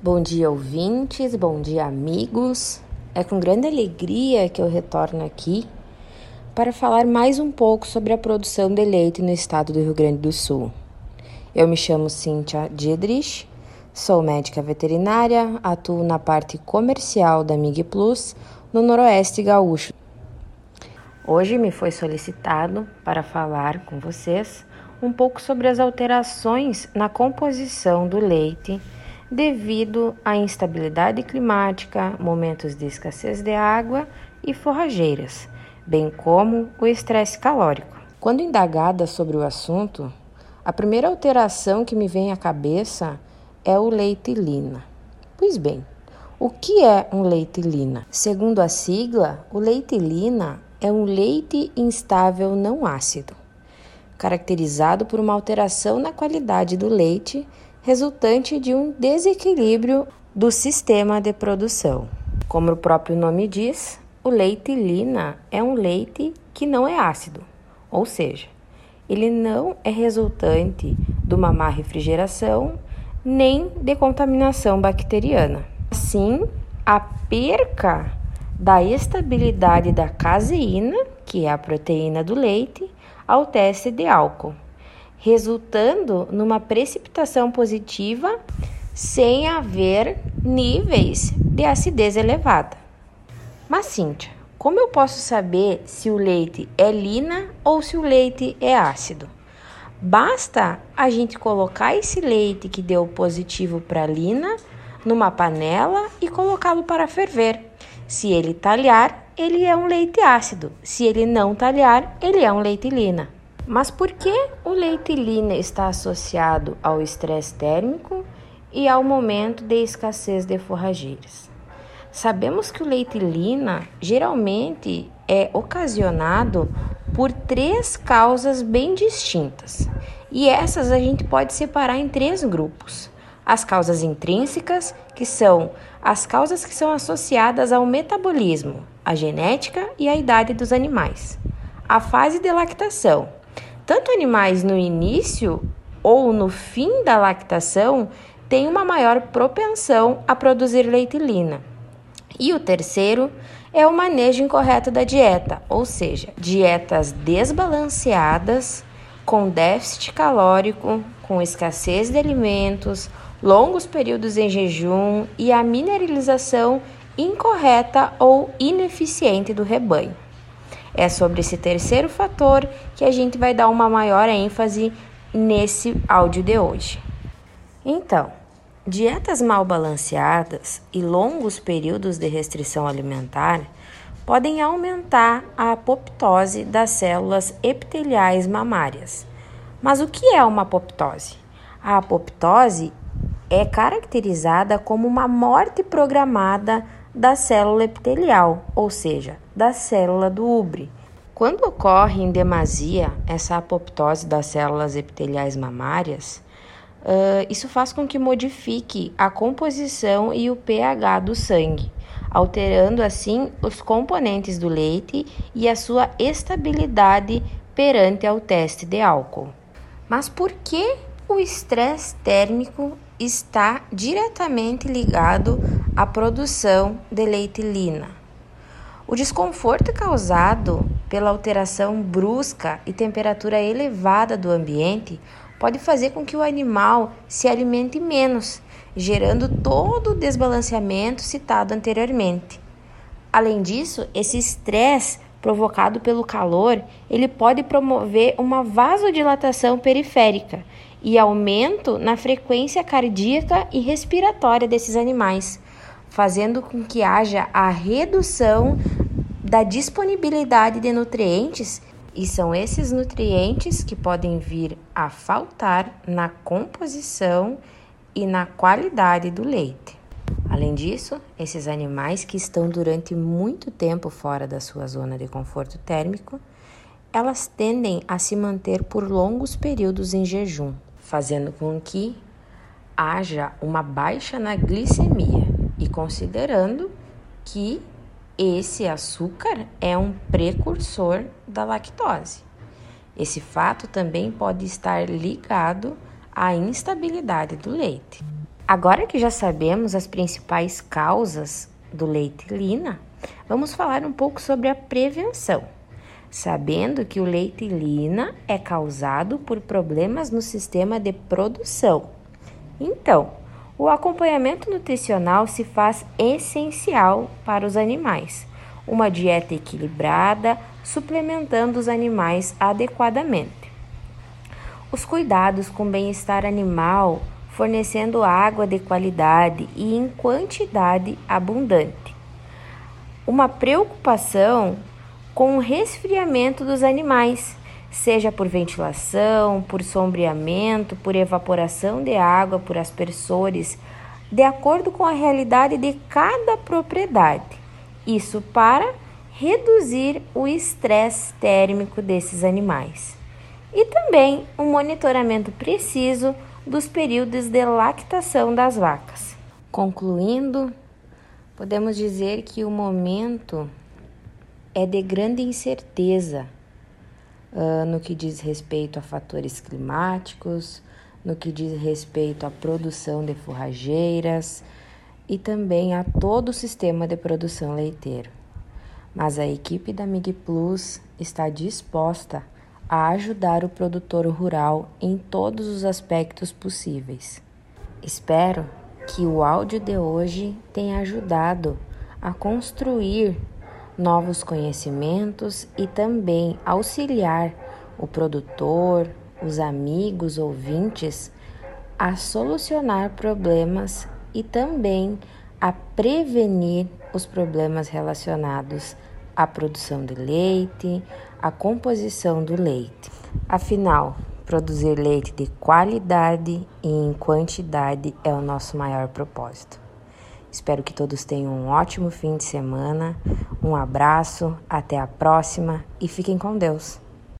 Bom dia, ouvintes, bom dia, amigos. É com grande alegria que eu retorno aqui para falar mais um pouco sobre a produção de leite no estado do Rio Grande do Sul. Eu me chamo Cíntia Diedrich, sou médica veterinária, atuo na parte comercial da Mig Plus no Noroeste Gaúcho. Hoje me foi solicitado para falar com vocês um pouco sobre as alterações na composição do leite devido à instabilidade climática, momentos de escassez de água e forrageiras, bem como o estresse calórico. Quando indagada sobre o assunto, a primeira alteração que me vem à cabeça é o leite lina. Pois bem, o que é um leite lina? Segundo a sigla, o leite lina é um leite instável não ácido, caracterizado por uma alteração na qualidade do leite resultante de um desequilíbrio do sistema de produção. Como o próprio nome diz, o leite lina é um leite que não é ácido, ou seja, ele não é resultante de uma má refrigeração nem de contaminação bacteriana. Assim, a perca da estabilidade da caseína, que é a proteína do leite, ao teste de álcool resultando numa precipitação positiva sem haver níveis de acidez elevada. Mas, Cíntia, como eu posso saber se o leite é lina ou se o leite é ácido? Basta a gente colocar esse leite que deu positivo para lina numa panela e colocá-lo para ferver. Se ele talhar, ele é um leite ácido. Se ele não talhar, ele é um leite lina. Mas por que o leite lina está associado ao estresse térmico e ao momento de escassez de forrageiras? Sabemos que o leite lina geralmente é ocasionado por três causas bem distintas. E essas a gente pode separar em três grupos. As causas intrínsecas, que são as causas que são associadas ao metabolismo, a genética e a idade dos animais. A fase de lactação, tanto animais no início ou no fim da lactação têm uma maior propensão a produzir leitilina. E o terceiro é o manejo incorreto da dieta, ou seja, dietas desbalanceadas, com déficit calórico, com escassez de alimentos, longos períodos em jejum e a mineralização incorreta ou ineficiente do rebanho. É sobre esse terceiro fator que a gente vai dar uma maior ênfase nesse áudio de hoje. Então, dietas mal balanceadas e longos períodos de restrição alimentar podem aumentar a apoptose das células epiteliais mamárias. Mas o que é uma apoptose? A apoptose é caracterizada como uma morte programada da célula epitelial, ou seja, da célula do ubre. Quando ocorre em demasia essa apoptose das células epiteliais mamárias, uh, isso faz com que modifique a composição e o pH do sangue, alterando assim os componentes do leite e a sua estabilidade perante ao teste de álcool. Mas por que o estresse térmico está diretamente ligado à produção de leitilina? O desconforto causado pela alteração brusca e temperatura elevada do ambiente pode fazer com que o animal se alimente menos, gerando todo o desbalanceamento citado anteriormente. Além disso, esse estresse provocado pelo calor, ele pode promover uma vasodilatação periférica e aumento na frequência cardíaca e respiratória desses animais, fazendo com que haja a redução da disponibilidade de nutrientes, e são esses nutrientes que podem vir a faltar na composição e na qualidade do leite. Além disso, esses animais que estão durante muito tempo fora da sua zona de conforto térmico, elas tendem a se manter por longos períodos em jejum, fazendo com que haja uma baixa na glicemia e considerando que esse açúcar é um precursor da lactose. Esse fato também pode estar ligado à instabilidade do leite. Agora que já sabemos as principais causas do leite lina, vamos falar um pouco sobre a prevenção. Sabendo que o leite lina é causado por problemas no sistema de produção. Então, o acompanhamento nutricional se faz essencial para os animais. Uma dieta equilibrada, suplementando os animais adequadamente. Os cuidados com o bem-estar animal fornecendo água de qualidade e em quantidade abundante. Uma preocupação com o resfriamento dos animais, seja por ventilação, por sombreamento, por evaporação de água, por aspersores, de acordo com a realidade de cada propriedade. Isso para reduzir o estresse térmico desses animais. E também um monitoramento preciso dos períodos de lactação das vacas. Concluindo, podemos dizer que o momento é de grande incerteza uh, no que diz respeito a fatores climáticos, no que diz respeito à produção de forrageiras e também a todo o sistema de produção leiteiro. Mas a equipe da Mig Plus está disposta a a ajudar o produtor rural em todos os aspectos possíveis. Espero que o áudio de hoje tenha ajudado a construir novos conhecimentos e também auxiliar o produtor, os amigos ouvintes a solucionar problemas e também a prevenir os problemas relacionados à produção de leite, a composição do leite. Afinal, produzir leite de qualidade e em quantidade é o nosso maior propósito. Espero que todos tenham um ótimo fim de semana. Um abraço, até a próxima e fiquem com Deus.